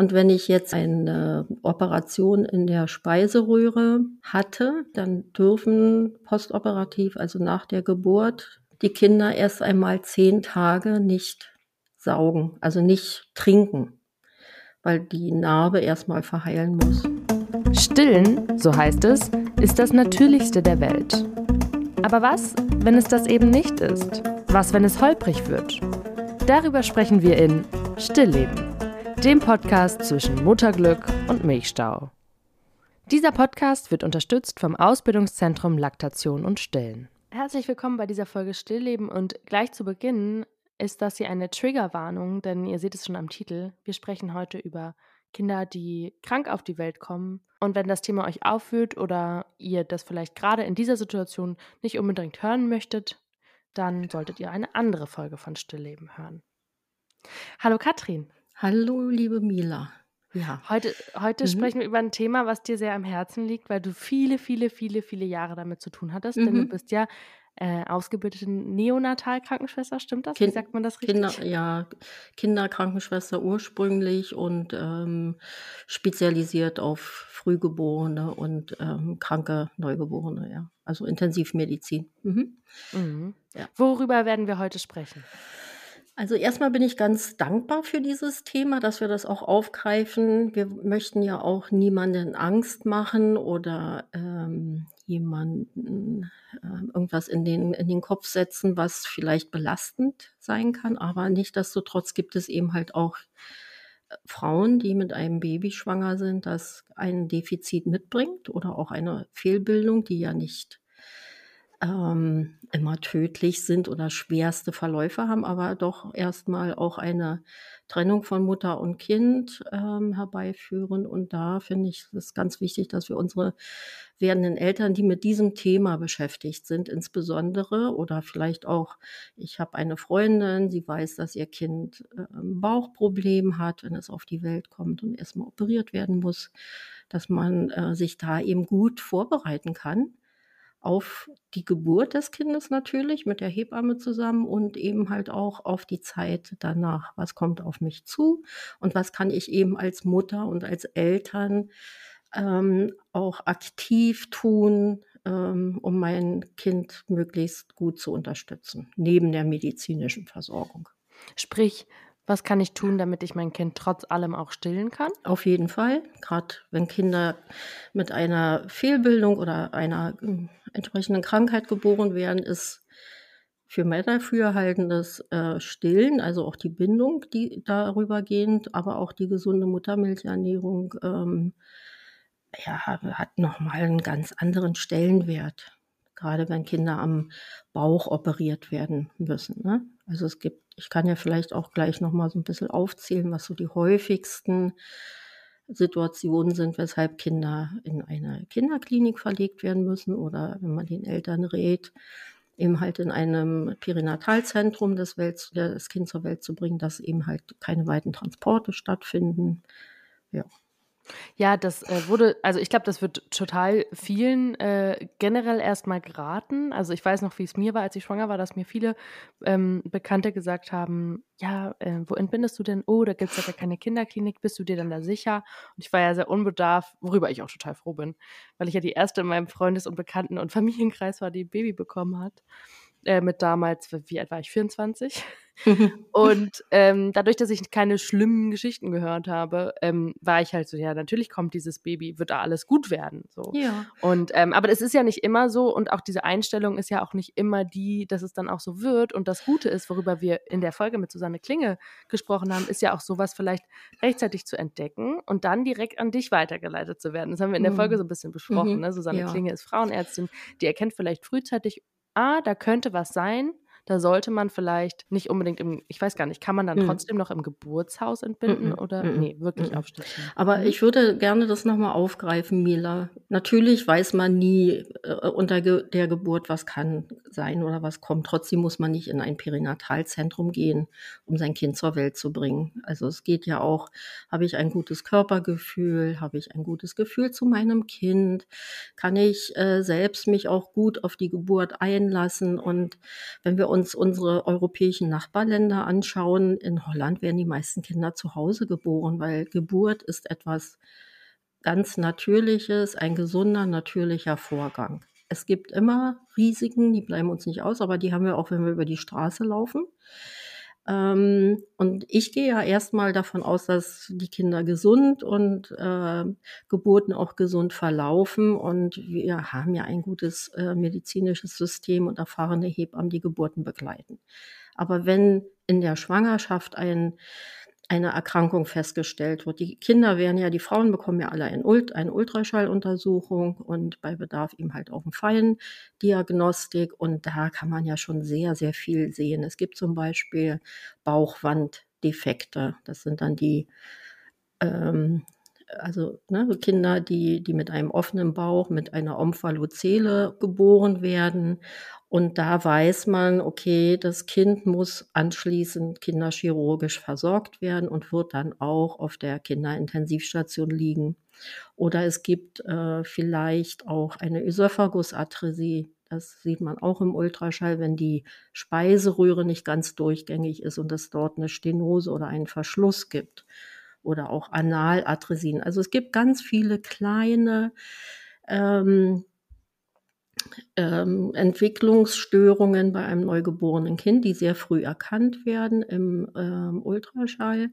Und wenn ich jetzt eine Operation in der Speiseröhre hatte, dann dürfen postoperativ, also nach der Geburt, die Kinder erst einmal zehn Tage nicht saugen, also nicht trinken, weil die Narbe erstmal verheilen muss. Stillen, so heißt es, ist das Natürlichste der Welt. Aber was, wenn es das eben nicht ist? Was, wenn es holprig wird? Darüber sprechen wir in Stillleben dem Podcast zwischen Mutterglück und Milchstau. Dieser Podcast wird unterstützt vom Ausbildungszentrum Laktation und Stillen. Herzlich willkommen bei dieser Folge Stillleben und gleich zu Beginn ist das hier eine Triggerwarnung, denn ihr seht es schon am Titel. Wir sprechen heute über Kinder, die krank auf die Welt kommen. Und wenn das Thema euch auffühlt oder ihr das vielleicht gerade in dieser Situation nicht unbedingt hören möchtet, dann solltet ihr eine andere Folge von Stillleben hören. Hallo Katrin. Hallo, liebe Mila. Ja. Heute, heute mhm. sprechen wir über ein Thema, was dir sehr am Herzen liegt, weil du viele, viele, viele, viele Jahre damit zu tun hattest. Mhm. Denn du mhm. bist ja äh, ausgebildete Neonatalkrankenschwester, stimmt das? Kind, Wie sagt man das richtig? Kinder, ja, Kinderkrankenschwester ursprünglich und ähm, spezialisiert auf Frühgeborene und ähm, kranke Neugeborene, ja. Also Intensivmedizin. Mhm. Mhm. Ja. Worüber werden wir heute sprechen? Also erstmal bin ich ganz dankbar für dieses Thema, dass wir das auch aufgreifen. Wir möchten ja auch niemanden Angst machen oder ähm, jemanden äh, irgendwas in den, in den Kopf setzen, was vielleicht belastend sein kann. Aber nichtsdestotrotz gibt es eben halt auch äh, Frauen, die mit einem Baby schwanger sind, das ein Defizit mitbringt oder auch eine Fehlbildung, die ja nicht ähm, immer tödlich sind oder schwerste Verläufe haben, aber doch erstmal auch eine Trennung von Mutter und Kind ähm, herbeiführen. Und da finde ich es ganz wichtig, dass wir unsere werdenden Eltern, die mit diesem Thema beschäftigt sind, insbesondere oder vielleicht auch, ich habe eine Freundin, sie weiß, dass ihr Kind äh, Bauchproblem hat, wenn es auf die Welt kommt und erstmal operiert werden muss, dass man äh, sich da eben gut vorbereiten kann auf die Geburt des Kindes natürlich mit der Hebamme zusammen und eben halt auch auf die Zeit danach. Was kommt auf mich zu und was kann ich eben als Mutter und als Eltern ähm, auch aktiv tun, ähm, um mein Kind möglichst gut zu unterstützen, neben der medizinischen Versorgung. Sprich, was kann ich tun, damit ich mein Kind trotz allem auch stillen kann? Auf jeden Fall. Gerade wenn Kinder mit einer Fehlbildung oder einer hm, entsprechenden Krankheit geboren werden, ist für Männer fürhaltendes äh, Stillen, also auch die Bindung, die darüber gehend, aber auch die gesunde Muttermilchernährung ähm, ja, hat nochmal einen ganz anderen Stellenwert gerade wenn Kinder am Bauch operiert werden müssen. Ne? Also es gibt, ich kann ja vielleicht auch gleich nochmal so ein bisschen aufzählen, was so die häufigsten Situationen sind, weshalb Kinder in eine Kinderklinik verlegt werden müssen oder wenn man den Eltern rät, eben halt in einem Perinatalzentrum das, Welt, das Kind zur Welt zu bringen, dass eben halt keine weiten Transporte stattfinden. Ja. Ja, das äh, wurde, also ich glaube, das wird total vielen äh, generell erstmal geraten. Also ich weiß noch, wie es mir war, als ich schwanger war, dass mir viele ähm, Bekannte gesagt haben, ja, äh, wo entbindest du denn? Oh, da gibt es ja keine Kinderklinik, bist du dir dann da sicher? Und ich war ja sehr unbedarft, worüber ich auch total froh bin, weil ich ja die erste in meinem Freundes- und Bekannten- und Familienkreis war, die ein Baby bekommen hat äh, mit damals, wie alt war ich, 24? und ähm, dadurch, dass ich keine schlimmen Geschichten gehört habe, ähm, war ich halt so, ja, natürlich kommt dieses Baby, wird da alles gut werden. So. Ja. Und ähm, aber es ist ja nicht immer so und auch diese Einstellung ist ja auch nicht immer die, dass es dann auch so wird. Und das Gute ist, worüber wir in der Folge mit Susanne Klinge gesprochen haben, ist ja auch sowas vielleicht rechtzeitig zu entdecken und dann direkt an dich weitergeleitet zu werden. Das haben wir in der Folge mhm. so ein bisschen besprochen. Mhm. Ne? Susanne ja. Klinge ist Frauenärztin, die erkennt vielleicht frühzeitig ah, da könnte was sein, da sollte man vielleicht nicht unbedingt im, ich weiß gar nicht, kann man dann mhm. trotzdem noch im Geburtshaus entbinden mhm. oder mhm. nee, wirklich mhm. aufstützen. Aber mhm. ich würde gerne das nochmal aufgreifen, Mila. Natürlich weiß man nie äh, unter ge der Geburt, was kann sein oder was kommt. Trotzdem muss man nicht in ein Perinatalzentrum gehen, um sein Kind zur Welt zu bringen. Also es geht ja auch, habe ich ein gutes Körpergefühl, habe ich ein gutes Gefühl zu meinem Kind, kann ich äh, selbst mich auch gut auf die Geburt einlassen und wenn wir uns unsere europäischen Nachbarländer anschauen, in Holland werden die meisten Kinder zu Hause geboren, weil Geburt ist etwas ganz Natürliches, ein gesunder, natürlicher Vorgang. Es gibt immer Risiken, die bleiben uns nicht aus, aber die haben wir auch, wenn wir über die Straße laufen. Ähm, und ich gehe ja erstmal davon aus, dass die Kinder gesund und äh, Geburten auch gesund verlaufen. Und wir haben ja ein gutes äh, medizinisches System und erfahrene Hebammen, die Geburten begleiten. Aber wenn in der Schwangerschaft ein eine Erkrankung festgestellt wird. Die Kinder werden ja, die Frauen bekommen ja alle ein Ult eine Ultraschalluntersuchung und bei Bedarf eben halt auch eine Feindiagnostik. Und da kann man ja schon sehr, sehr viel sehen. Es gibt zum Beispiel Bauchwanddefekte. Das sind dann die ähm, also ne, Kinder, die, die mit einem offenen Bauch, mit einer Omphalozele geboren werden. Und da weiß man, okay, das Kind muss anschließend kinderchirurgisch versorgt werden und wird dann auch auf der Kinderintensivstation liegen. Oder es gibt äh, vielleicht auch eine Ösophagusatresie. Das sieht man auch im Ultraschall, wenn die Speiseröhre nicht ganz durchgängig ist und es dort eine Stenose oder einen Verschluss gibt oder auch Analadresien. Also es gibt ganz viele kleine ähm, ähm, Entwicklungsstörungen bei einem neugeborenen Kind, die sehr früh erkannt werden im ähm, Ultraschall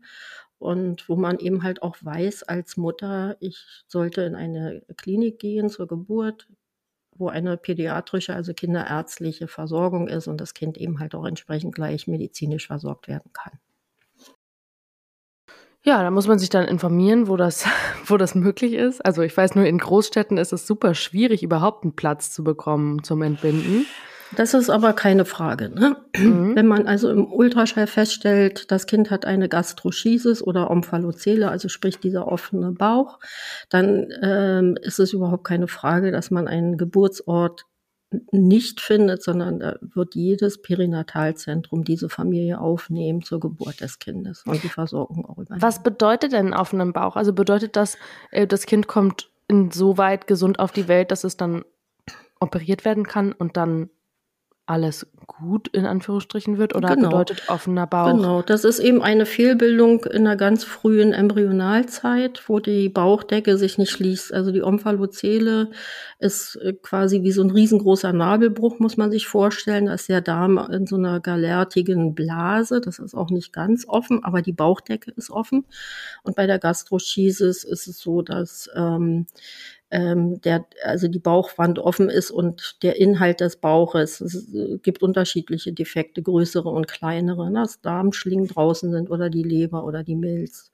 und wo man eben halt auch weiß als Mutter, ich sollte in eine Klinik gehen zur Geburt, wo eine pädiatrische, also kinderärztliche Versorgung ist und das Kind eben halt auch entsprechend gleich medizinisch versorgt werden kann. Ja, da muss man sich dann informieren, wo das, wo das möglich ist. Also ich weiß nur, in Großstädten ist es super schwierig, überhaupt einen Platz zu bekommen zum Entbinden. Das ist aber keine Frage. Ne? Mhm. Wenn man also im Ultraschall feststellt, das Kind hat eine Gastroschisis oder Omphalozele, also sprich dieser offene Bauch, dann ähm, ist es überhaupt keine Frage, dass man einen Geburtsort nicht findet, sondern da wird jedes Perinatalzentrum diese Familie aufnehmen zur Geburt des Kindes und die Versorgung auch übernehmen. Was bedeutet denn offenen Bauch? Also bedeutet das, äh, das Kind kommt insoweit gesund auf die Welt, dass es dann operiert werden kann und dann alles gut in Anführungsstrichen wird oder genau. bedeutet offener Bauch? Genau, das ist eben eine Fehlbildung in der ganz frühen Embryonalzeit, wo die Bauchdecke sich nicht schließt. Also die Omphalozele ist äh, quasi wie so ein riesengroßer Nabelbruch, muss man sich vorstellen. Da ist der Darm in so einer galertigen Blase. Das ist auch nicht ganz offen, aber die Bauchdecke ist offen. Und bei der Gastroschisis ist es so, dass ähm, ähm, der, also die Bauchwand offen ist und der Inhalt des Bauches. Es äh, gibt unterschiedliche Defekte, größere und kleinere, ne? dass Darmschlingen draußen sind oder die Leber oder die Milz.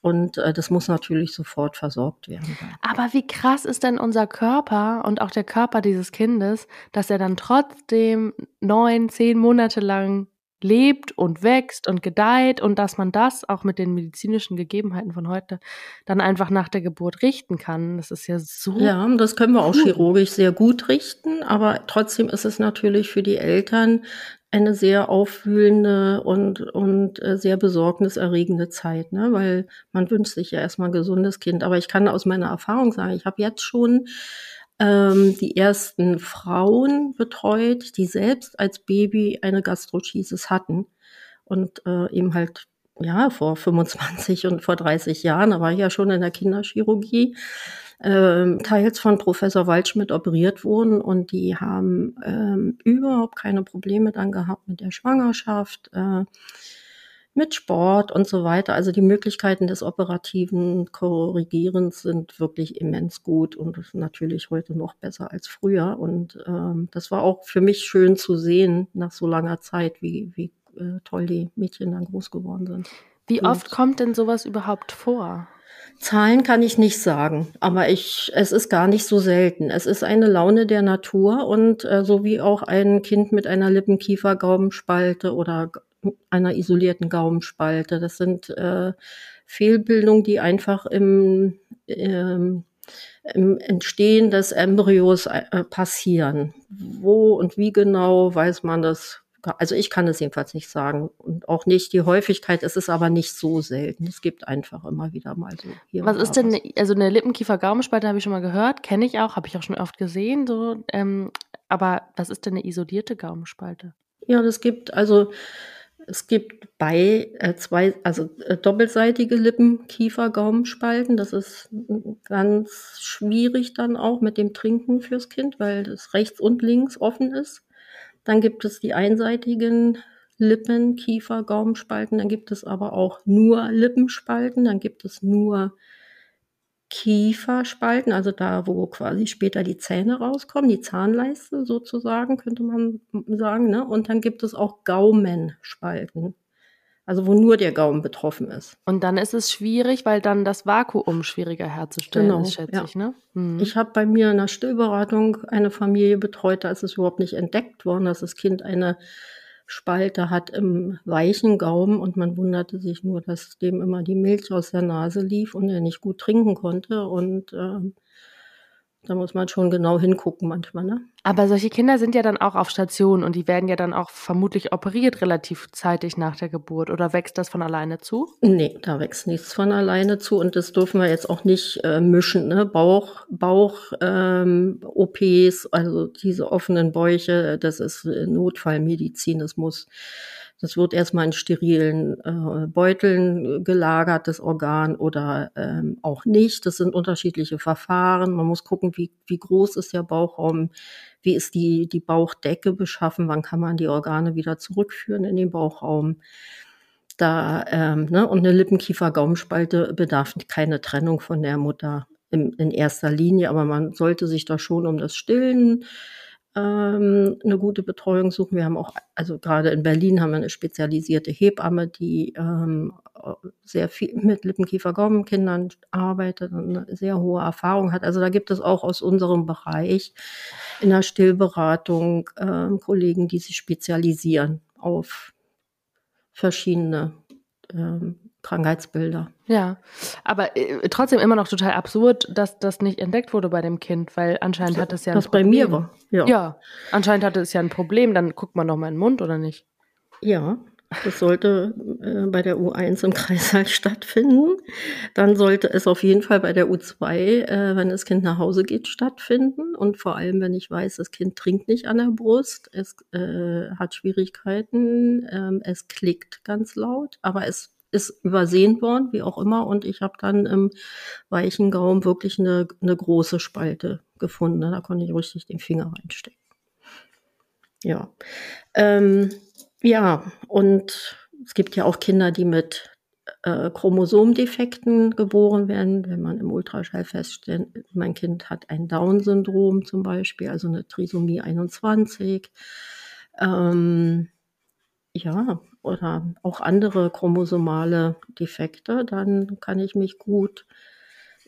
Und äh, das muss natürlich sofort versorgt werden. Aber wie krass ist denn unser Körper und auch der Körper dieses Kindes, dass er dann trotzdem neun, zehn Monate lang lebt und wächst und gedeiht und dass man das auch mit den medizinischen Gegebenheiten von heute dann einfach nach der Geburt richten kann. Das ist ja so. Ja, das können wir auch chirurgisch sehr gut richten, aber trotzdem ist es natürlich für die Eltern eine sehr aufwühlende und, und äh, sehr besorgniserregende Zeit, ne? weil man wünscht sich ja erstmal ein gesundes Kind. Aber ich kann aus meiner Erfahrung sagen, ich habe jetzt schon ähm, die ersten Frauen betreut, die selbst als Baby eine Gastroschisis hatten und äh, eben halt ja vor 25 und vor 30 Jahren, da war ich ja schon in der Kinderchirurgie, äh, teils von Professor Waldschmidt operiert wurden und die haben ähm, überhaupt keine Probleme dann gehabt mit der Schwangerschaft. Äh, mit Sport und so weiter. Also die Möglichkeiten des operativen Korrigierens sind wirklich immens gut und natürlich heute noch besser als früher. Und ähm, das war auch für mich schön zu sehen nach so langer Zeit, wie, wie äh, toll die Mädchen dann groß geworden sind. Wie und oft kommt denn sowas überhaupt vor? Zahlen kann ich nicht sagen, aber ich, es ist gar nicht so selten. Es ist eine Laune der Natur und äh, so wie auch ein Kind mit einer Lippenkiefer-Gaumenspalte oder einer isolierten Gaumenspalte. Das sind äh, Fehlbildungen, die einfach im, ähm, im Entstehen des Embryos äh, passieren. Wo und wie genau weiß man das also ich kann es jedenfalls nicht sagen und auch nicht die Häufigkeit. Es ist aber nicht so selten. Es gibt einfach immer wieder mal so. Hier was ist denn, also eine Lippenkiefer-Gaumenspalte habe ich schon mal gehört, kenne ich auch, habe ich auch schon oft gesehen. So, ähm, aber was ist denn eine isolierte Gaumenspalte? Ja, das gibt also es gibt bei äh, zwei, also äh, doppelseitige Lippen, Kiefer, Gaumenspalten. Das ist ganz schwierig dann auch mit dem Trinken fürs Kind, weil das rechts und links offen ist. Dann gibt es die einseitigen Lippen, Kiefer, Gaumenspalten. Dann gibt es aber auch nur Lippenspalten. Dann gibt es nur Kieferspalten, also da, wo quasi später die Zähne rauskommen, die Zahnleiste sozusagen, könnte man sagen. Ne? Und dann gibt es auch Gaumenspalten, also wo nur der Gaumen betroffen ist. Und dann ist es schwierig, weil dann das Vakuum schwieriger herzustellen genau, ist, schätze ja. ich. Ne? Hm. Ich habe bei mir in der Stillberatung eine Familie betreut, da ist es überhaupt nicht entdeckt worden, dass das Kind eine Spalte hat im weichen Gaumen und man wunderte sich nur, dass dem immer die Milch aus der Nase lief und er nicht gut trinken konnte. Und äh, da muss man schon genau hingucken manchmal, ne? Aber solche Kinder sind ja dann auch auf Station und die werden ja dann auch vermutlich operiert relativ zeitig nach der Geburt. Oder wächst das von alleine zu? Nee, da wächst nichts von alleine zu und das dürfen wir jetzt auch nicht äh, mischen, ne? Bauch, Bauch, ähm, OPs, also diese offenen Bäuche, das ist Notfallmedizin, das muss das wird erstmal in sterilen äh, Beuteln gelagert, das Organ, oder ähm, auch nicht. Das sind unterschiedliche Verfahren. Man muss gucken, wie, wie groß ist der Bauchraum, wie ist die, die Bauchdecke beschaffen, wann kann man die Organe wieder zurückführen in den Bauchraum. Da, ähm, ne, und eine Lippenkiefer-Gaumenspalte bedarf keine Trennung von der Mutter in, in erster Linie, aber man sollte sich da schon um das Stillen ähm, eine gute Betreuung suchen. Wir haben auch, also gerade in Berlin haben wir eine spezialisierte Hebamme, die ähm, sehr viel mit Lippenkiefer-Gaumenkindern arbeitet und eine sehr hohe Erfahrung hat. Also da gibt es auch aus unserem Bereich in der Stillberatung ähm, Kollegen, die sich spezialisieren auf verschiedene ähm, Krankheitsbilder. Ja, aber äh, trotzdem immer noch total absurd, dass das nicht entdeckt wurde bei dem Kind, weil anscheinend hat es ja ein Was Problem. bei mir war. Ja. ja, anscheinend hatte es ja ein Problem. Dann guckt man noch mal in den Mund oder nicht? Ja, das sollte äh, bei der U1 im Kreißsaal stattfinden. Dann sollte es auf jeden Fall bei der U2, äh, wenn das Kind nach Hause geht, stattfinden. Und vor allem, wenn ich weiß, das Kind trinkt nicht an der Brust, es äh, hat Schwierigkeiten, ähm, es klickt ganz laut, aber es ist übersehen worden, wie auch immer. Und ich habe dann im weichen Gaumen wirklich eine, eine große Spalte gefunden. Da konnte ich richtig den Finger reinstecken. Ja. Ähm, ja, und es gibt ja auch Kinder, die mit äh, Chromosomdefekten geboren werden, wenn man im Ultraschall feststellt, mein Kind hat ein Down-Syndrom zum Beispiel, also eine Trisomie 21. Ähm, ja, oder auch andere chromosomale Defekte, dann kann ich mich gut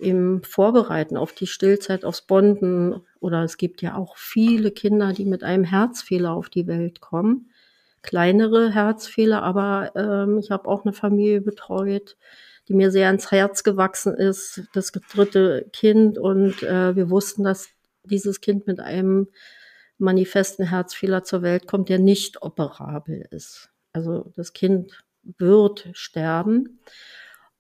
eben vorbereiten auf die Stillzeit, aufs Bonden. Oder es gibt ja auch viele Kinder, die mit einem Herzfehler auf die Welt kommen. Kleinere Herzfehler, aber ähm, ich habe auch eine Familie betreut, die mir sehr ans Herz gewachsen ist, das dritte Kind. Und äh, wir wussten, dass dieses Kind mit einem manifesten Herzfehler zur Welt kommt, der nicht operabel ist. Also das Kind wird sterben.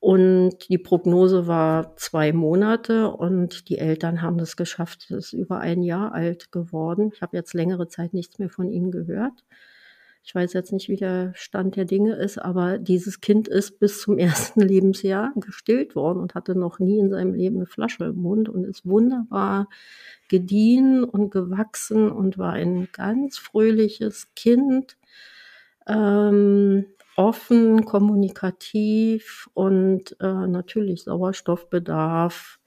Und die Prognose war zwei Monate und die Eltern haben es geschafft. Es ist über ein Jahr alt geworden. Ich habe jetzt längere Zeit nichts mehr von ihnen gehört. Ich weiß jetzt nicht, wie der Stand der Dinge ist, aber dieses Kind ist bis zum ersten Lebensjahr gestillt worden und hatte noch nie in seinem Leben eine Flasche im Mund und ist wunderbar gediehen und gewachsen und war ein ganz fröhliches Kind ähm, offen, kommunikativ und äh, natürlich Sauerstoffbedarf.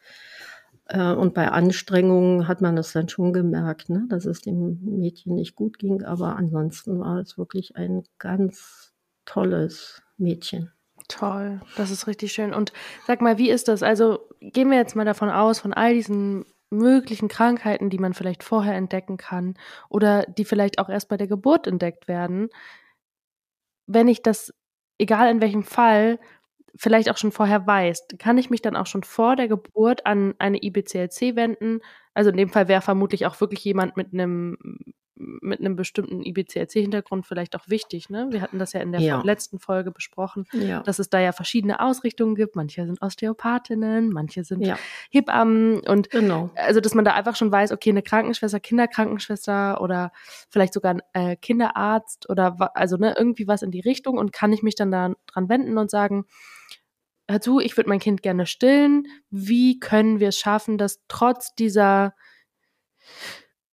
Äh, und bei Anstrengungen hat man das dann schon gemerkt, ne, dass es dem Mädchen nicht gut ging. Aber ansonsten war es wirklich ein ganz tolles Mädchen. Toll, das ist richtig schön. Und sag mal, wie ist das? Also gehen wir jetzt mal davon aus, von all diesen möglichen Krankheiten, die man vielleicht vorher entdecken kann oder die vielleicht auch erst bei der Geburt entdeckt werden wenn ich das, egal in welchem Fall, vielleicht auch schon vorher weiß, kann ich mich dann auch schon vor der Geburt an eine IBCLC wenden. Also in dem Fall wäre vermutlich auch wirklich jemand mit einem mit einem bestimmten IBCLC-Hintergrund vielleicht auch wichtig. Ne? Wir hatten das ja in der Ja. letzten Folge besprochen, Ja. dass es da ja verschiedene Ausrichtungen gibt. Manche sind Osteopathinnen, manche sind Ja, Hebammen und genau. also dass man da einfach schon weiß, okay, eine Krankenschwester, Kinderkrankenschwester oder vielleicht sogar ein äh, Kinderarzt oder also ne, irgendwie was in die Richtung und kann ich mich dann da dran wenden und sagen, hör zu, ich würde mein Kind gerne stillen. Wie können wir es schaffen, dass trotz dieser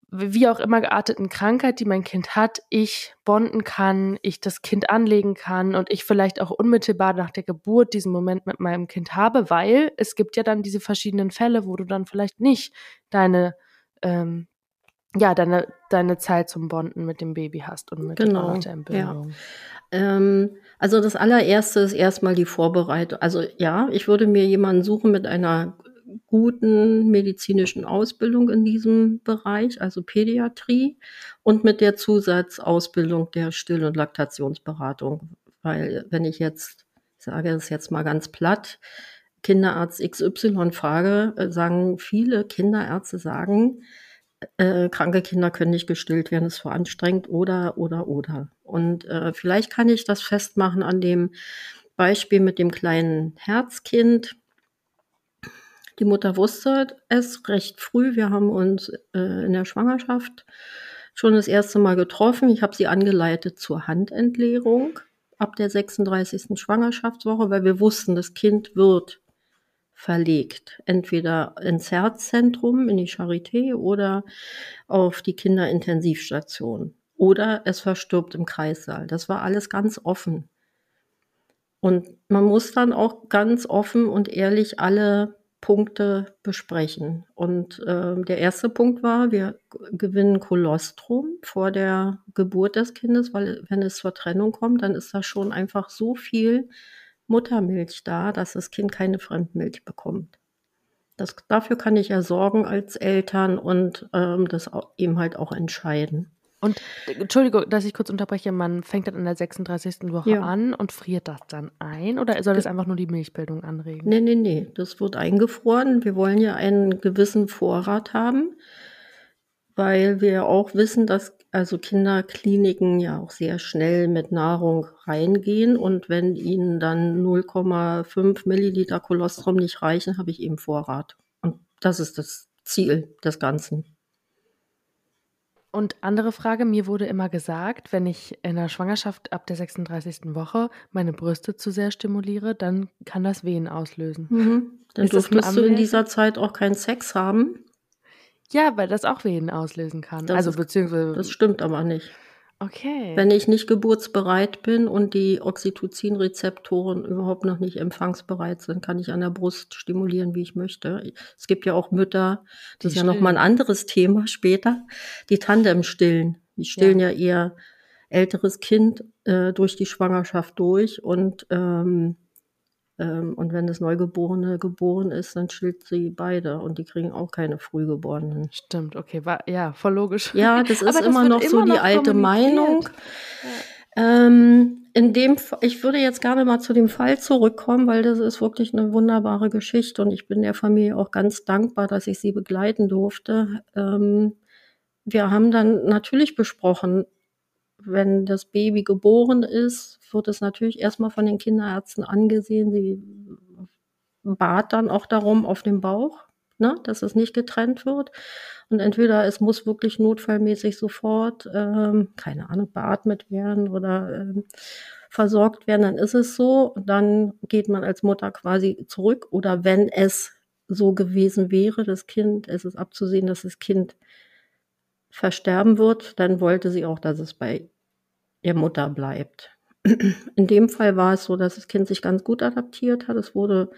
wie auch immer gearteten Krankheit, die mein Kind hat, ich bonden kann, ich das Kind anlegen kann und ich vielleicht auch unmittelbar nach der Geburt diesen Moment mit meinem Kind habe, weil es gibt ja dann diese verschiedenen Fälle, wo du dann vielleicht nicht deine, ähm, ja, deine, deine Zeit zum Bonden mit dem Baby hast und mit Genau, nach der Entbindung. Ähm, also das allererste ist erstmal die Vorbereitung. Also ja, ich würde mir jemanden suchen mit einer guten medizinischen Ausbildung in diesem Bereich, also Pädiatrie, und mit der Zusatzausbildung der Still- und Laktationsberatung. Weil wenn ich jetzt, ich sage es jetzt mal ganz platt, Kinderarzt XY frage, äh, sagen viele Kinderärzte sagen, äh, kranke Kinder können nicht gestillt werden, ist zu anstrengend oder, oder, oder. Und äh, vielleicht kann ich das festmachen an dem Beispiel mit dem kleinen Herzkind. Die Mutter wusste es recht früh. Wir haben uns äh, in der Schwangerschaft schon das erste Mal getroffen. Ich habe sie angeleitet zur Handentleerung ab der 36. Schwangerschaftswoche, weil wir wussten, das Kind wird verlegt. Entweder ins Herzzentrum, in die Charité oder auf die Kinderintensivstation. Oder es verstirbt im Kreissaal. Das war alles ganz offen. Und man muss dann auch ganz offen und ehrlich alle Punkte besprechen. Und ähm, der erste Punkt war, wir gewinnen Kolostrum vor der Geburt des Kindes, weil wenn es zur Trennung kommt, dann ist da schon einfach so viel Muttermilch da, dass das Kind keine Fremdmilch bekommt. Das, dafür kann ich ja sorgen als Eltern und ähm, das eben halt auch entscheiden. Und äh, Entschuldigung, dass ich kurz unterbreche, man fängt dann in der 36. Woche Ja. an und friert das dann ein oder soll das einfach nur die Milchbildung anregen? Nee, nee, nee, das wird eingefroren. Wir wollen ja einen gewissen Vorrat haben, weil wir auch wissen, dass also Kinderkliniken ja auch sehr schnell mit Nahrung reingehen und wenn ihnen dann 0,5 Milliliter Kolostrum nicht reichen, habe ich eben Vorrat. Und das ist das Ziel des Ganzen. Und andere Frage, mir wurde immer gesagt, wenn ich in der Schwangerschaft ab der 36. Woche meine Brüste zu sehr stimuliere, dann kann das Wehen auslösen. Mhm. Dann Ist dürftest du in dieser Zeit auch keinen Sex haben. Ja, weil das auch Wehen auslösen kann. Das also beziehungsweise. Das stimmt aber nicht. Okay. Wenn ich nicht geburtsbereit bin und die Oxytocin-Rezeptoren überhaupt noch nicht empfangsbereit sind, kann ich an der Brust stimulieren, wie ich möchte. Es gibt ja auch Mütter, das Die ist ja noch mal ein stillen. anderes Thema später, die Tandem stillen. Die stillen ja, ihr älteres Kind äh, durch die Schwangerschaft durch und ähm, und wenn das Neugeborene geboren ist, dann stillt sie beide und die kriegen auch keine Frühgeborenen. Stimmt, okay. War, ja, voll logisch. Ja, das ist das immer noch so immer die noch alte kommuniziert. Meinung. Ähm, in dem, ich würde jetzt gerne mal zu dem Fall zurückkommen, weil das ist wirklich eine wunderbare Geschichte und ich bin der Familie auch ganz dankbar, dass ich sie begleiten durfte. Ähm, wir haben dann natürlich besprochen, wenn das Baby geboren ist, wird es natürlich erstmal von den Kinderärzten angesehen. Sie bat dann auch darum auf dem Bauch, ne, dass es nicht getrennt wird. Und entweder es muss wirklich notfallmäßig sofort, ähm, keine Ahnung, beatmet werden oder ähm, versorgt werden, dann ist es so. Dann geht man als Mutter quasi zurück. Oder wenn es so gewesen wäre, das Kind, es ist abzusehen, dass das Kind versterben wird, dann wollte sie auch, dass es bei der Mutter bleibt. In dem Fall war es so, dass das Kind sich ganz gut adaptiert hat. Es wurde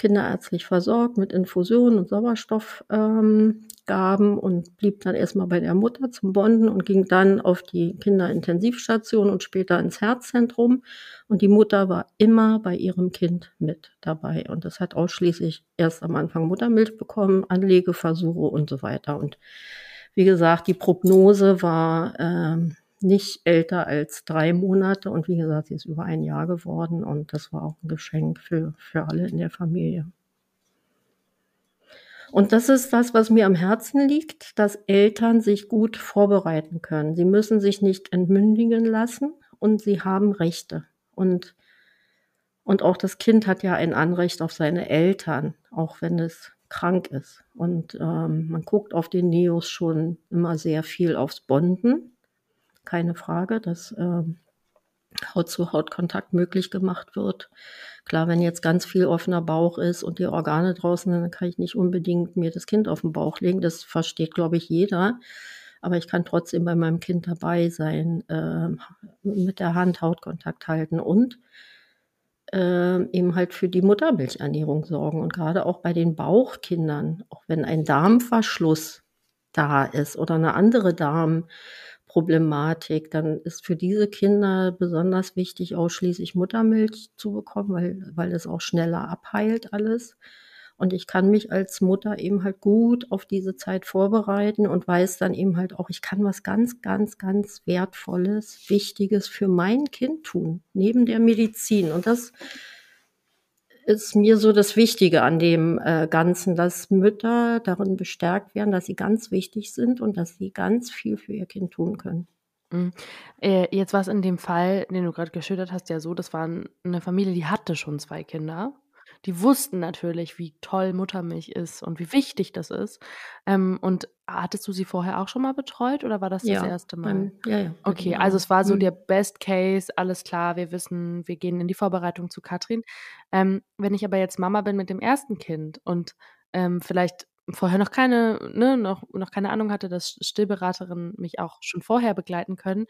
kinderärztlich versorgt mit Infusionen und Sauerstoffgaben ähm, und blieb dann erstmal bei der Mutter zum Bonden und ging dann auf die Kinderintensivstation und später ins Herzzentrum. Und die Mutter war immer bei ihrem Kind mit dabei. Und das hat ausschließlich erst am Anfang Muttermilch bekommen, Anlegeversuche und so weiter. Und wie gesagt, die Prognose war ähm, nicht älter als drei Monate und wie gesagt, sie ist über ein Jahr geworden und das war auch ein Geschenk für, für alle in der Familie. Und das ist das, was mir am Herzen liegt, dass Eltern sich gut vorbereiten können. Sie müssen sich nicht entmündigen lassen und sie haben Rechte. Und, und auch das Kind hat ja ein Anrecht auf seine Eltern, auch wenn es krank ist. Und ähm, man guckt auf den Neos schon immer sehr viel aufs Bonden. Keine Frage, dass ähm, Haut-zu-Haut-Kontakt möglich gemacht wird. Klar, wenn jetzt ganz viel offener Bauch ist und die Organe draußen, dann kann ich nicht unbedingt mir das Kind auf den Bauch legen. Das versteht, glaube ich, jeder. Aber ich kann trotzdem bei meinem Kind dabei sein, äh, mit der Hand Hautkontakt halten und äh, eben halt für die Muttermilchernährung sorgen. Und gerade auch bei den Bauchkindern, auch wenn ein Darmverschluss da ist oder eine andere Darm, Problematik, dann ist für diese Kinder besonders wichtig, ausschließlich Muttermilch zu bekommen, weil, weil es auch schneller abheilt alles. Und ich kann mich als Mutter eben halt gut auf diese Zeit vorbereiten und weiß dann eben halt auch, ich kann was ganz, ganz, ganz Wertvolles, Wichtiges für mein Kind tun, neben der Medizin. Und das ist mir so das Wichtige an dem äh, Ganzen, dass Mütter darin bestärkt werden, dass sie ganz wichtig sind und dass sie ganz viel für ihr Kind tun können. Mhm. Äh, jetzt war es in dem Fall, den du gerade geschildert hast, ja so, das war eine Familie, die hatte schon zwei Kinder die wussten natürlich, wie toll Muttermilch ist und wie wichtig das ist. Ähm, und hattest du sie vorher auch schon mal betreut oder war das ja, das erste Mal? Beim, ja, ja. Okay, also es war so mhm. der Best Case, alles klar, wir wissen, wir gehen in die Vorbereitung zu Katrin. Ähm, wenn ich aber jetzt Mama bin mit dem ersten Kind und ähm, vielleicht vorher noch keine, ne, noch, noch keine Ahnung hatte, dass Stillberaterinnen mich auch schon vorher begleiten können.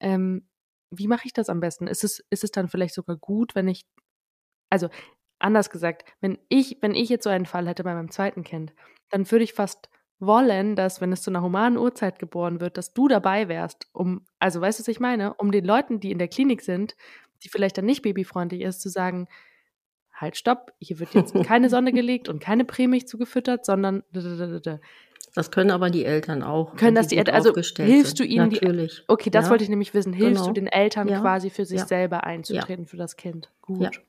Ähm, wie mache ich das am besten? Ist es, ist es dann vielleicht sogar gut, wenn ich, also anders gesagt, wenn ich, wenn ich jetzt so einen Fall hätte bei meinem zweiten Kind, dann würde ich fast wollen, dass, wenn es zu einer humanen Uhrzeit geboren wird, dass du dabei wärst, um, also weißt du, was ich meine, um den Leuten, die in der Klinik sind, die vielleicht dann nicht babyfreundlich ist, zu sagen, halt, stopp, hier wird jetzt keine Sonne gelegt und keine Prämilch zugefüttert, sondern das können aber die Eltern auch. Können das die Eltern, also hilfst du ihnen Natürlich. Die, okay, das ja. wollte ich nämlich wissen. Hilfst genau. du den Eltern ja. quasi für sich ja. selber einzutreten für das Kind? Gut.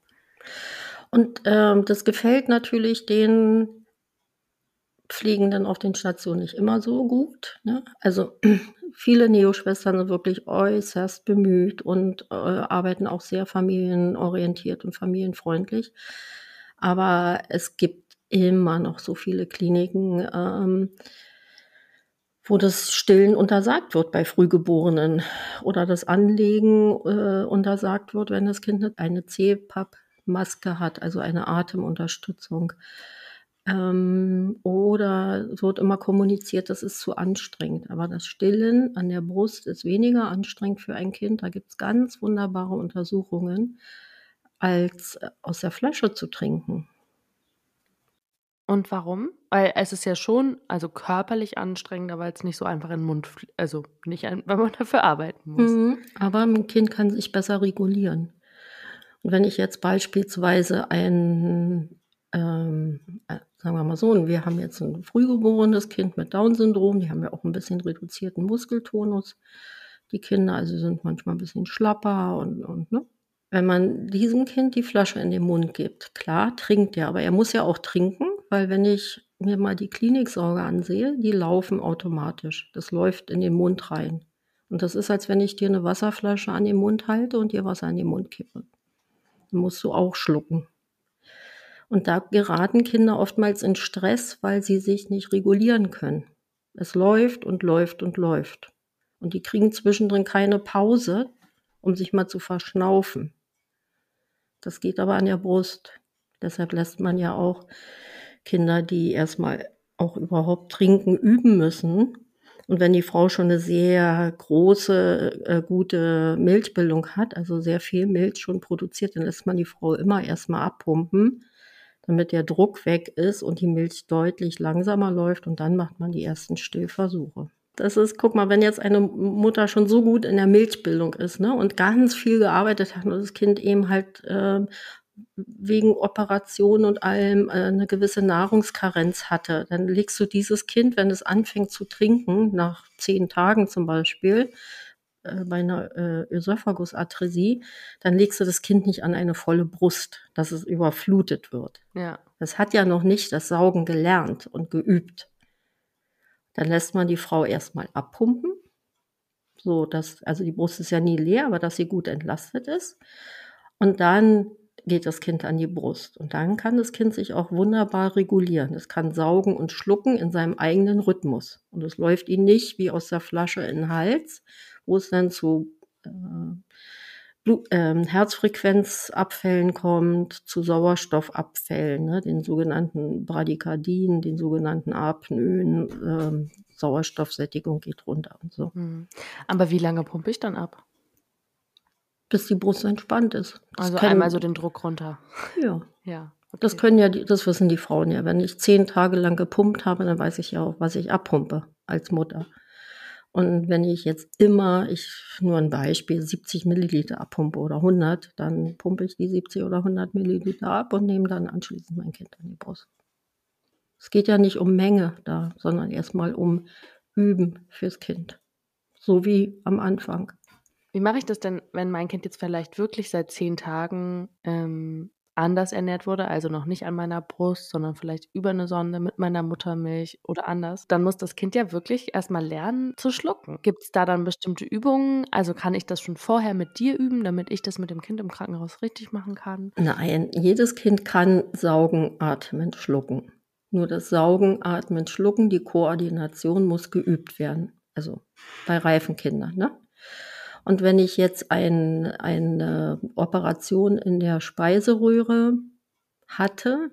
Und ähm, das gefällt natürlich den Pflegenden auf den Stationen nicht immer so gut. Ne? Also viele Neoschwestern sind wirklich äußerst bemüht und äh, arbeiten auch sehr familienorientiert und familienfreundlich. Aber es gibt immer noch so viele Kliniken, ähm, wo das Stillen untersagt wird bei Frühgeborenen oder das Anlegen äh, untersagt wird, wenn das Kind eine CPAP Maske hat, also eine Atemunterstützung. Ähm, oder wird immer kommuniziert, das ist zu anstrengend. Aber das Stillen an der Brust ist weniger anstrengend für ein Kind. Da gibt es ganz wunderbare Untersuchungen, als äh, aus der Flasche zu trinken. Und warum? Weil es ist ja schon, also körperlich anstrengender, weil es nicht so einfach in den Mund, also nicht, ein, weil man dafür arbeiten muss. Mhm, aber ein Kind kann sich besser regulieren. Wenn ich jetzt beispielsweise ein, ähm, äh, sagen wir mal so, wir haben jetzt ein frühgeborenes Kind mit Down-Syndrom, die haben ja auch ein bisschen reduzierten Muskeltonus, die Kinder, also sind manchmal ein bisschen schlapper und, und ne? Wenn man diesem Kind die Flasche in den Mund gibt, klar, trinkt er, aber er muss ja auch trinken, weil wenn ich mir mal die Kliniksorge ansehe, die laufen automatisch. Das läuft in den Mund rein. Und das ist, als wenn ich dir eine Wasserflasche an den Mund halte und dir Wasser in den Mund kippe musst du auch schlucken. Und da geraten Kinder oftmals in Stress, weil sie sich nicht regulieren können. Es läuft und läuft und läuft. Und die kriegen zwischendrin keine Pause, um sich mal zu verschnaufen. Das geht aber an der Brust. Deshalb lässt man ja auch Kinder, die erstmal auch überhaupt trinken, üben müssen, und wenn die Frau schon eine sehr große, äh, gute Milchbildung hat, also sehr viel Milch schon produziert, dann lässt man die Frau immer erstmal abpumpen, damit der Druck weg ist und die Milch deutlich langsamer läuft und dann macht man die ersten Stillversuche. Das ist, guck mal, wenn jetzt eine Mutter schon so gut in der Milchbildung ist, ne, und ganz viel gearbeitet hat und das Kind eben halt äh, wegen Operationen und allem äh, eine gewisse Nahrungskarenz hatte, dann legst du dieses Kind, wenn es anfängt zu trinken, nach zehn Tagen zum Beispiel, äh, bei einer äh, Ösophagusatresie, dann legst du das Kind nicht an eine volle Brust, dass es überflutet wird. Ja. Das hat ja noch nicht das Saugen gelernt und geübt. Dann lässt man die Frau erstmal abpumpen, so dass, also die Brust ist ja nie leer, aber dass sie gut entlastet ist. Und dann geht das Kind an die Brust. Und dann kann das Kind sich auch wunderbar regulieren. Es kann saugen und schlucken in seinem eigenen Rhythmus. Und es läuft ihm nicht wie aus der Flasche in den Hals, wo es dann zu äh, Blut, äh, Herzfrequenzabfällen kommt, zu Sauerstoffabfällen, ne, den sogenannten Bradykardien, den sogenannten Apnoen, äh, Sauerstoffsättigung geht runter und so. Hm. Aber wie lange pumpe ich dann ab? Bis die Brust entspannt ist. Das also können, einmal so den Druck runter. Ja. Ja. Okay. Das können ja, die, das wissen die Frauen ja. Wenn ich zehn Tage lang gepumpt habe, dann weiß ich ja auch, was ich abpumpe als Mutter. Und wenn ich jetzt immer, ich nur ein Beispiel, 70 Milliliter abpumpe oder 100, dann pumpe ich die 70 oder 100 Milliliter ab und nehme dann anschließend mein Kind an die Brust. Es geht ja nicht um Menge da, sondern erstmal um Üben fürs Kind. So wie am Anfang. Wie mache ich das denn, wenn mein Kind jetzt vielleicht wirklich seit zehn Tagen ähm, anders ernährt wurde, also noch nicht an meiner Brust, sondern vielleicht über eine Sonde mit meiner Muttermilch oder anders, dann muss das Kind ja wirklich erstmal lernen zu schlucken. Gibt es da dann bestimmte Übungen? Also kann ich das schon vorher mit dir üben, damit ich das mit dem Kind im Krankenhaus richtig machen kann? Nein, jedes Kind kann saugen, atmen, schlucken. Nur das Saugen, Atmen, Schlucken, die Koordination muss geübt werden. Also bei reifen Kindern. Ne? Und wenn ich jetzt ein, eine Operation in der Speiseröhre hatte,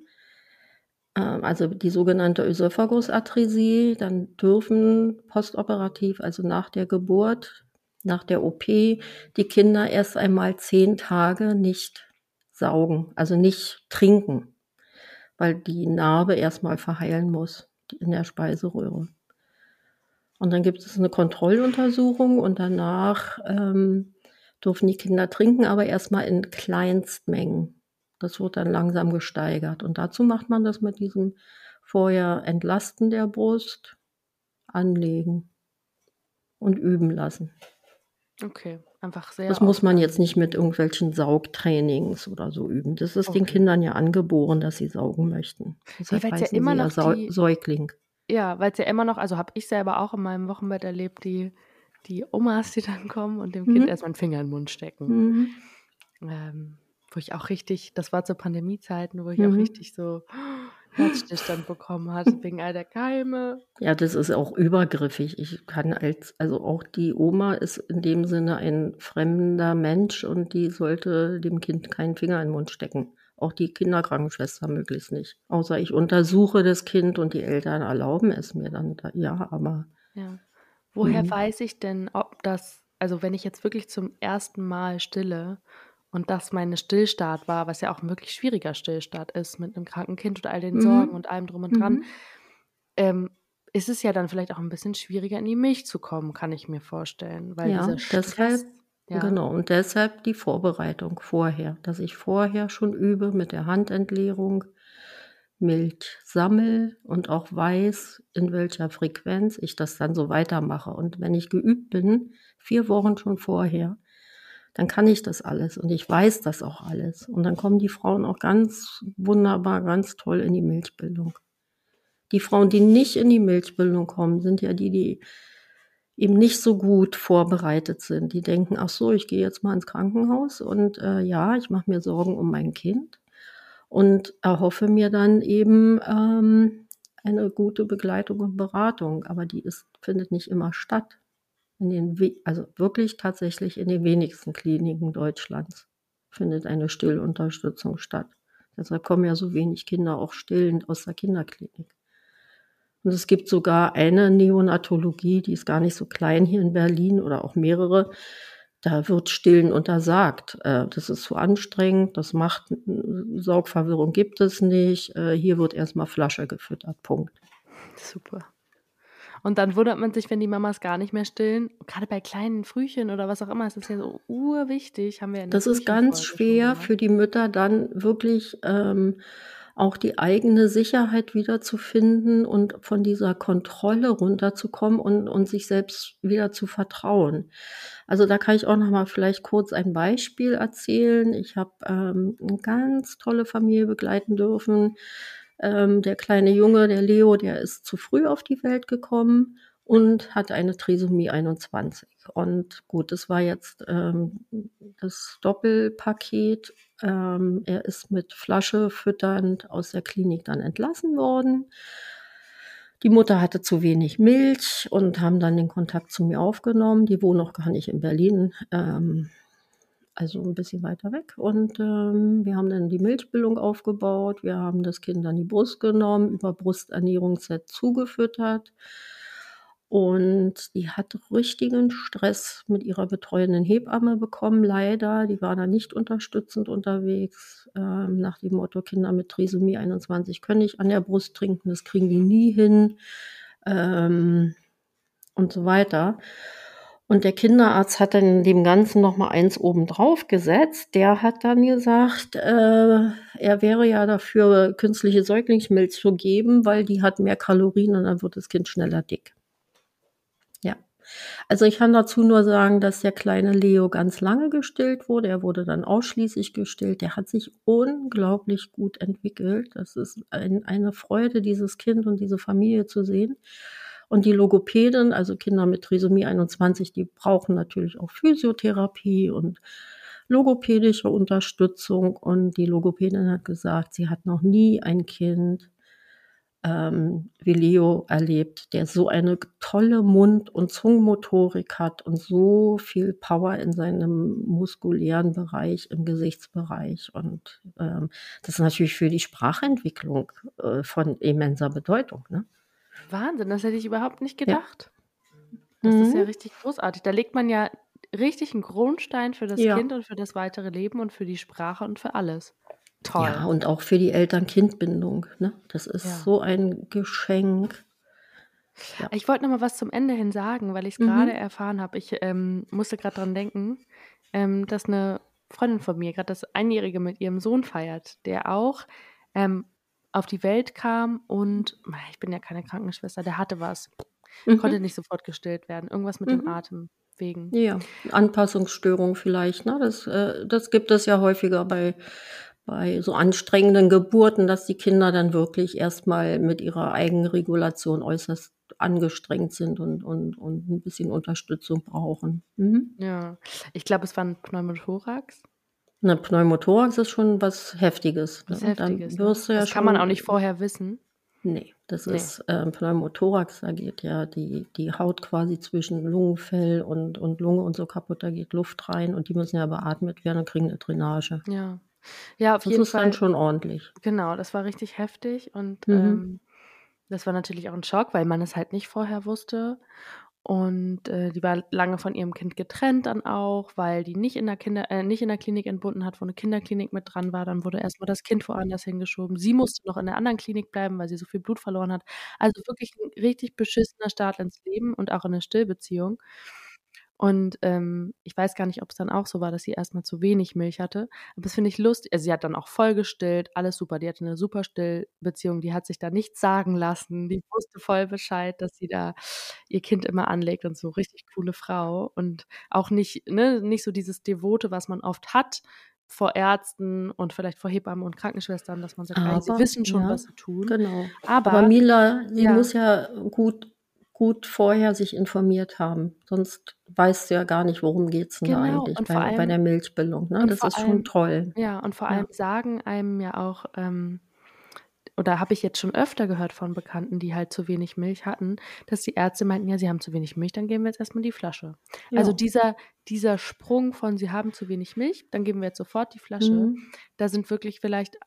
äh, also die sogenannte Ösophagusatresie, dann dürfen postoperativ, also nach der Geburt, nach der OP, die Kinder erst einmal zehn Tage nicht saugen, also nicht trinken, weil die Narbe erstmal verheilen muss in der Speiseröhre. Und dann gibt es eine Kontrolluntersuchung und danach ähm, dürfen die Kinder trinken, aber erstmal in Kleinstmengen. Das wird dann langsam gesteigert. Und dazu macht man das mit diesem vorher Entlasten der Brust, anlegen und üben lassen. Okay, einfach sehr. Das muss man jetzt nicht mit irgendwelchen Saugtrainings oder so üben. Das ist okay. den Kindern ja angeboren, dass sie saugen möchten. Deshalb ja, ja immer noch ja Säugling. Ja, weil es ja immer noch, also habe ich selber auch in meinem Wochenbett erlebt, die, die Omas, die dann kommen und dem mhm. Kind erstmal einen Finger in den Mund stecken. Mhm. Ähm, wo ich auch richtig, das war zu Pandemiezeiten, wo ich mhm. auch richtig so Herzstillstand bekommen hatte wegen all der Keime. Ja, das ist auch übergriffig. Ich kann als, also auch die Oma ist in dem Sinne ein fremder Mensch und die sollte dem Kind keinen Finger in den Mund stecken. Auch die Kinderkrankenschwester möglichst nicht. Außer ich untersuche das Kind und die Eltern erlauben es mir dann. Da, ja, aber. Ja. Woher mhm. weiß ich denn, ob das, also wenn ich jetzt wirklich zum ersten Mal stille und das meine Stillstart war, was ja auch ein wirklich schwieriger Stillstart ist mit einem kranken Kind und all den mhm. Sorgen und allem drum und dran, mhm. ähm, ist es ja dann vielleicht auch ein bisschen schwieriger in die Milch zu kommen, kann ich mir vorstellen. Weil ja, deshalb ja. Genau, und deshalb die Vorbereitung vorher, dass ich vorher schon übe mit der Handentleerung, Milch sammel und auch weiß, in welcher Frequenz ich das dann so weitermache. Und wenn ich geübt bin, vier Wochen schon vorher, dann kann ich das alles und ich weiß das auch alles. Und dann kommen die Frauen auch ganz wunderbar, ganz toll in die Milchbildung. Die Frauen, die nicht in die Milchbildung kommen, sind ja die, die eben nicht so gut vorbereitet sind. Die denken, ach so, ich gehe jetzt mal ins Krankenhaus und äh, ja, ich mache mir Sorgen um mein Kind und erhoffe mir dann eben ähm, eine gute Begleitung und Beratung. Aber die ist, findet nicht immer statt. In den, also wirklich tatsächlich in den wenigsten Kliniken Deutschlands findet eine Stillunterstützung statt. Deshalb kommen ja so wenig Kinder auch stillend aus der Kinderklinik. Und es gibt sogar eine Neonatologie, die ist gar nicht so klein hier in Berlin oder auch mehrere. Da wird Stillen untersagt. Äh, das ist zu anstrengend, das macht Saugverwirrung gibt es nicht. Äh, hier wird erstmal Flasche gefüttert. Punkt. Super. Und dann wundert man sich, wenn die Mamas gar nicht mehr stillen. Gerade bei kleinen Frühchen oder was auch immer, ist das ja so urwichtig. Haben wir das ist ganz schwer für die Mütter dann wirklich ähm, auch die eigene Sicherheit wiederzufinden und von dieser Kontrolle runterzukommen und, und sich selbst wieder zu vertrauen. Also da kann ich auch noch mal vielleicht kurz ein Beispiel erzählen. Ich habe ähm, eine ganz tolle Familie begleiten dürfen. Ähm, der kleine Junge, der Leo, der ist zu früh auf die Welt gekommen und hat eine Trisomie 21. Und gut, das war jetzt ähm, das Doppelpaket. Ähm, er ist mit Flasche fütternd aus der Klinik dann entlassen worden. Die Mutter hatte zu wenig Milch und haben dann den Kontakt zu mir aufgenommen. Die wohnen noch gar nicht in Berlin, ähm, also ein bisschen weiter weg. Und ähm, wir haben dann die Milchbildung aufgebaut. Wir haben das Kind an die Brust genommen, über Brusternährungsset zugefüttert. Und die hat richtigen Stress mit ihrer betreuenden Hebamme bekommen, leider. Die war da nicht unterstützend unterwegs, ähm, nach dem Motto, Kinder mit Trisomie 21 können nicht an der Brust trinken, das kriegen die nie hin ähm, und so weiter. Und der Kinderarzt hat dann dem Ganzen noch mal eins obendrauf gesetzt. Der hat dann gesagt, äh, er wäre ja dafür, künstliche Säuglingsmilch zu geben, weil die hat mehr Kalorien und dann wird das Kind schneller dick. Also ich kann dazu nur sagen, dass der kleine Leo ganz lange gestillt wurde. Er wurde dann ausschließlich gestillt. Der hat sich unglaublich gut entwickelt. Das ist ein, eine Freude, dieses Kind und diese Familie zu sehen. Und die Logopädin, also Kinder mit Trisomie 21, die brauchen natürlich auch Physiotherapie und logopädische Unterstützung. Und die Logopädin hat gesagt, sie hat noch nie ein Kind ähm, wie Leo erlebt, der so eine tolle Mund- und Zungenmotorik hat und so viel Power in seinem muskulären Bereich, im Gesichtsbereich. Und ähm, das ist natürlich für die Sprachentwicklung äh, von immenser Bedeutung. Ne? Wahnsinn, das hätte ich überhaupt nicht gedacht. Ja. Das mhm. ist ja richtig großartig. Da legt man ja richtig einen Grundstein für das ja. Kind und für das weitere Leben und für die Sprache und für alles. Toll. Ja, und auch für die Eltern-Kind-Bindung. Ne? Das ist ja. so ein Geschenk. Ja. Ich wollte noch mal was zum Ende hin sagen, weil ich es mhm. gerade erfahren habe. Ich ähm, musste gerade daran denken, ähm, dass eine Freundin von mir gerade das Einjährige mit ihrem Sohn feiert, der auch ähm, auf die Welt kam und ich bin ja keine Krankenschwester, der hatte was. Mhm. Konnte nicht sofort gestillt werden. Irgendwas mit mhm. dem Atem. Wegen. Ja, Anpassungsstörung vielleicht. Ne? Das, äh, das gibt es ja häufiger bei bei so anstrengenden Geburten, dass die Kinder dann wirklich erstmal mit ihrer Eigenregulation äußerst angestrengt sind und, und, und ein bisschen Unterstützung brauchen. Mhm. Ja, ich glaube, es war ein Pneumothorax. Eine Pneumothorax ist schon was Heftiges. Was ne? Heftiges. Ne? das ja kann man auch nicht vorher wissen. Nee, das nee. ist äh, Pneumothorax, da geht ja die, die Haut quasi zwischen Lungenfell und, und Lunge und so kaputt, da geht Luft rein und die müssen ja beatmet werden und kriegen eine Drainage. Ja. Ja, auf das jeden ist Fall. dann schon ordentlich. Genau, das war richtig heftig und mhm. ähm, das war natürlich auch ein Schock, weil man es halt nicht vorher wusste. Und äh, die war lange von ihrem Kind getrennt dann auch, weil die nicht in der Kinder, äh, nicht in der Klinik entbunden hat, wo eine Kinderklinik mit dran war. Dann wurde erstmal das Kind woanders hingeschoben. Sie musste noch in der anderen Klinik bleiben, weil sie so viel Blut verloren hat. Also wirklich ein richtig beschissener Start ins Leben und auch in eine Stillbeziehung. Und ähm, ich weiß gar nicht, ob es dann auch so war, dass sie erstmal zu wenig Milch hatte. Aber das finde ich lustig. Also sie hat dann auch voll gestillt, alles super. Die hatte eine super Stillbeziehung, die hat sich da nichts sagen lassen. Die wusste voll Bescheid, dass sie da ihr Kind immer anlegt und so richtig coole Frau. Und auch nicht, ne, nicht so dieses Devote, was man oft hat vor Ärzten und vielleicht vor Hebammen und Krankenschwestern, dass man sagt, Aber, sie wissen schon, ja, was sie tun. Genau. Aber, Aber Mila, sie ja. muss ja gut gut vorher sich informiert haben. Sonst weißt du ja gar nicht, worum geht es denn genau. eigentlich bei, allem, bei, der Milchbildung. Ne? Das ist allem, schon toll. Ja, und vor allem sagen einem ja auch, ähm, oder habe ich jetzt schon öfter gehört von Bekannten, die halt zu wenig Milch hatten, dass die Ärzte meinten, ja, sie haben zu wenig Milch, dann geben wir jetzt erstmal die Flasche. Ja. Also dieser, dieser Sprung von, sie haben zu wenig Milch, dann geben wir jetzt sofort die Flasche, mhm. da sind wirklich vielleicht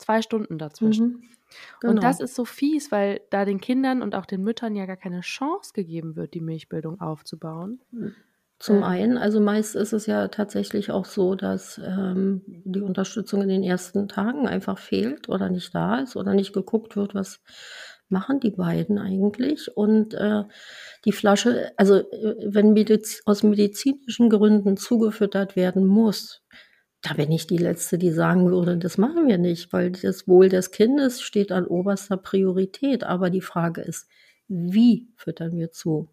zwei Stunden dazwischen. Mhm. Genau. Und das ist so fies, weil da den Kindern und auch den Müttern ja gar keine Chance gegeben wird, die Milchbildung aufzubauen. Zum ähm. einen, also meist ist es ja tatsächlich auch so, dass ähm, die Unterstützung in den ersten Tagen einfach fehlt oder nicht da ist oder nicht geguckt wird, was machen die beiden eigentlich. Und äh, die Flasche, also äh, wenn Mediz aus medizinischen Gründen zugefüttert werden muss, da bin ich die Letzte, die sagen würde, das machen wir nicht, weil das Wohl des Kindes steht an oberster Priorität. Aber die Frage ist, wie füttern wir zu?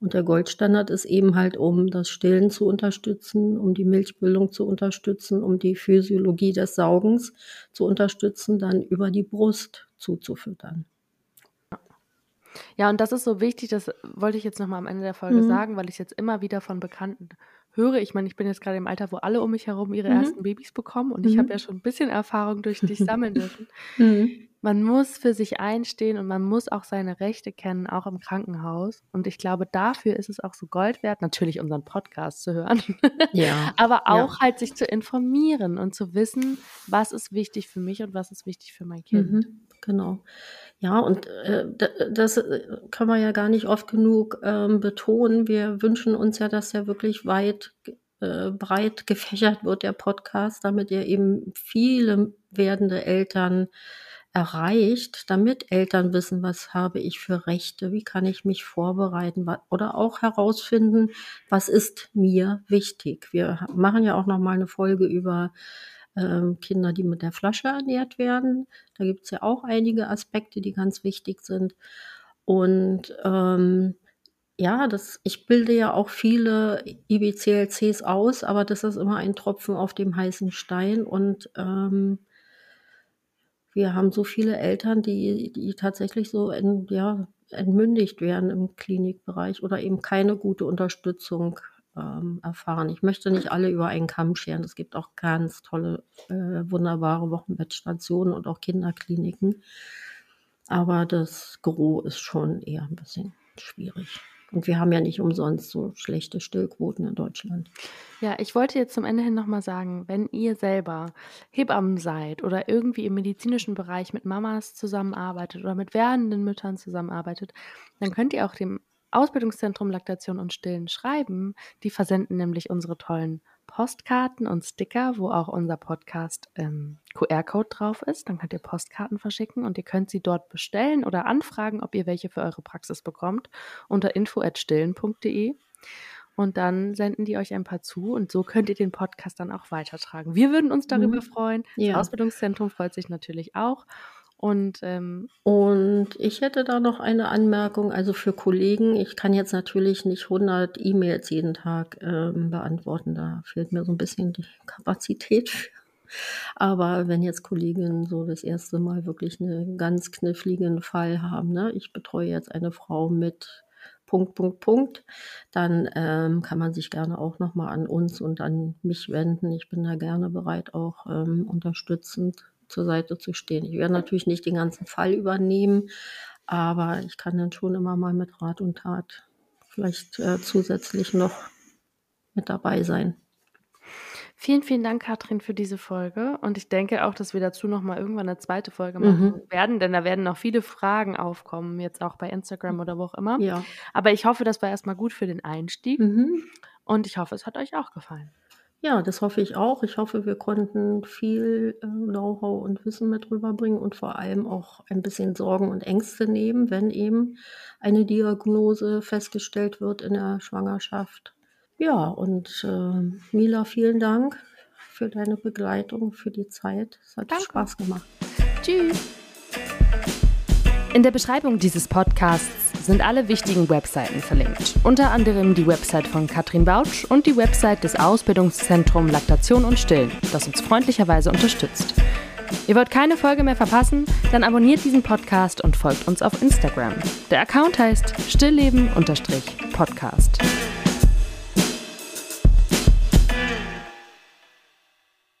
Und der Goldstandard ist eben halt, um das Stillen zu unterstützen, um die Milchbildung zu unterstützen, um die Physiologie des Saugens zu unterstützen, dann über die Brust zuzufüttern. Ja, und das ist so wichtig, das wollte ich jetzt nochmal am Ende der Folge mhm. sagen, weil ich es jetzt immer wieder von Bekannten höre. Ich meine, ich bin jetzt gerade im Alter, wo alle um mich herum ihre mhm. ersten Babys bekommen und mhm. ich habe ja schon ein bisschen Erfahrung durch dich sammeln dürfen. Mhm man muss für sich einstehen und man muss auch seine Rechte kennen, auch im Krankenhaus. Und ich glaube, dafür ist es auch so Gold wert, natürlich unseren Podcast zu hören, ja, aber auch ja. halt sich zu informieren und zu wissen, was ist wichtig für mich und was ist wichtig für mein Kind. Genau. Ja, und äh, das äh, kann man ja gar nicht oft genug ähm, betonen. Wir wünschen uns ja, dass er wirklich weit äh, breit gefächert wird, der Podcast, damit er eben viele werdende Eltern erreicht, damit Eltern wissen, was habe ich für Rechte, wie kann ich mich vorbereiten oder auch herausfinden, was ist mir wichtig. Wir machen ja auch noch mal eine Folge über ähm, Kinder, die mit der Flasche ernährt werden. Da gibt es ja auch einige Aspekte, die ganz wichtig sind. Und ähm, ja, das, ich bilde ja auch viele IBCLCs aus, aber das ist immer ein Tropfen auf dem heißen Stein und ähm, wir haben so viele Eltern, die, die tatsächlich so in, ja, entmündigt werden im Klinikbereich oder eben keine gute Unterstützung ähm, erfahren. Ich möchte nicht alle über einen Kamm scheren. Es gibt auch ganz tolle, äh, wunderbare Wochenbettstationen und auch Kinderkliniken. Aber das Gros ist schon eher ein bisschen schwierig. Und wir haben ja nicht umsonst so schlechte Stillquoten in Deutschland. Ja, ich wollte jetzt zum Ende hin nochmal sagen, wenn ihr selber Hebammen seid oder irgendwie im medizinischen Bereich mit Mamas zusammenarbeitet oder mit werdenden Müttern zusammenarbeitet, dann könnt ihr auch dem Ausbildungszentrum Laktation und Stillen schreiben. Die versenden nämlich unsere tollen Postkarten und Sticker, wo auch unser Podcast ähm, QR-Code drauf ist. Dann könnt ihr Postkarten verschicken und ihr könnt sie dort bestellen oder anfragen, ob ihr welche für eure Praxis bekommt unter info@stillen.de. Und dann senden die euch ein paar zu und so könnt ihr den Podcast dann auch weitertragen. Wir würden uns darüber mhm. freuen. Ja. Das Ausbildungszentrum freut sich natürlich auch. Und, ähm, und ich hätte da noch eine Anmerkung, also für Kollegen, ich kann jetzt natürlich nicht 100 E-Mails jeden Tag ähm, beantworten, da fehlt mir so ein bisschen die Kapazität. Aber wenn jetzt Kolleginnen so das erste Mal wirklich einen ganz kniffligen Fall haben, ne, ich betreue jetzt eine Frau mit Punkt, Punkt, Punkt, dann ähm, kann man sich gerne auch nochmal an uns und an mich wenden. Ich bin da gerne bereit, auch ähm, unterstützend zur Seite zu stehen. Ich werde natürlich nicht den ganzen Fall übernehmen, aber ich kann dann schon immer mal mit Rat und Tat vielleicht äh, zusätzlich noch mit dabei sein. Vielen, vielen Dank, Katrin, für diese Folge. Und ich denke auch, dass wir dazu nochmal irgendwann eine zweite Folge machen mhm. werden, denn da werden noch viele Fragen aufkommen, jetzt auch bei Instagram oder wo auch immer. Ja. Aber ich hoffe, das war erstmal gut für den Einstieg. Mhm. Und ich hoffe, es hat euch auch gefallen. Ja, das hoffe ich auch. Ich hoffe, wir konnten viel äh, Know-how und Wissen mit rüberbringen und vor allem auch ein bisschen Sorgen und Ängste nehmen, wenn eben eine Diagnose festgestellt wird in der Schwangerschaft. Ja, und äh, Mila, vielen Dank für deine Begleitung, für die Zeit. Es hat Danke. Spaß gemacht. Tschüss. In der Beschreibung dieses Podcasts sind alle wichtigen Webseiten verlinkt. Unter anderem die Website von Katrin Bautsch und die Website des Ausbildungszentrums Laktation und Stillen, das uns freundlicherweise unterstützt. Ihr wollt keine Folge mehr verpassen? Dann abonniert diesen Podcast und folgt uns auf Instagram. Der Account heißt stillleben-podcast.